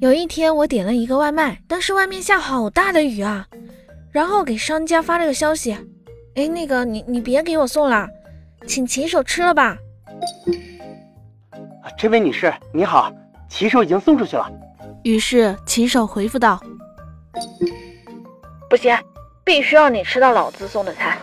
有一天我点了一个外卖但是外面下好大的雨啊。然后给商家发了个消息哎那个你你别给我送了请骑手吃了吧。这位女士你好骑手已经送出去了。于是骑手回复道不行必须要你吃到老子送的菜。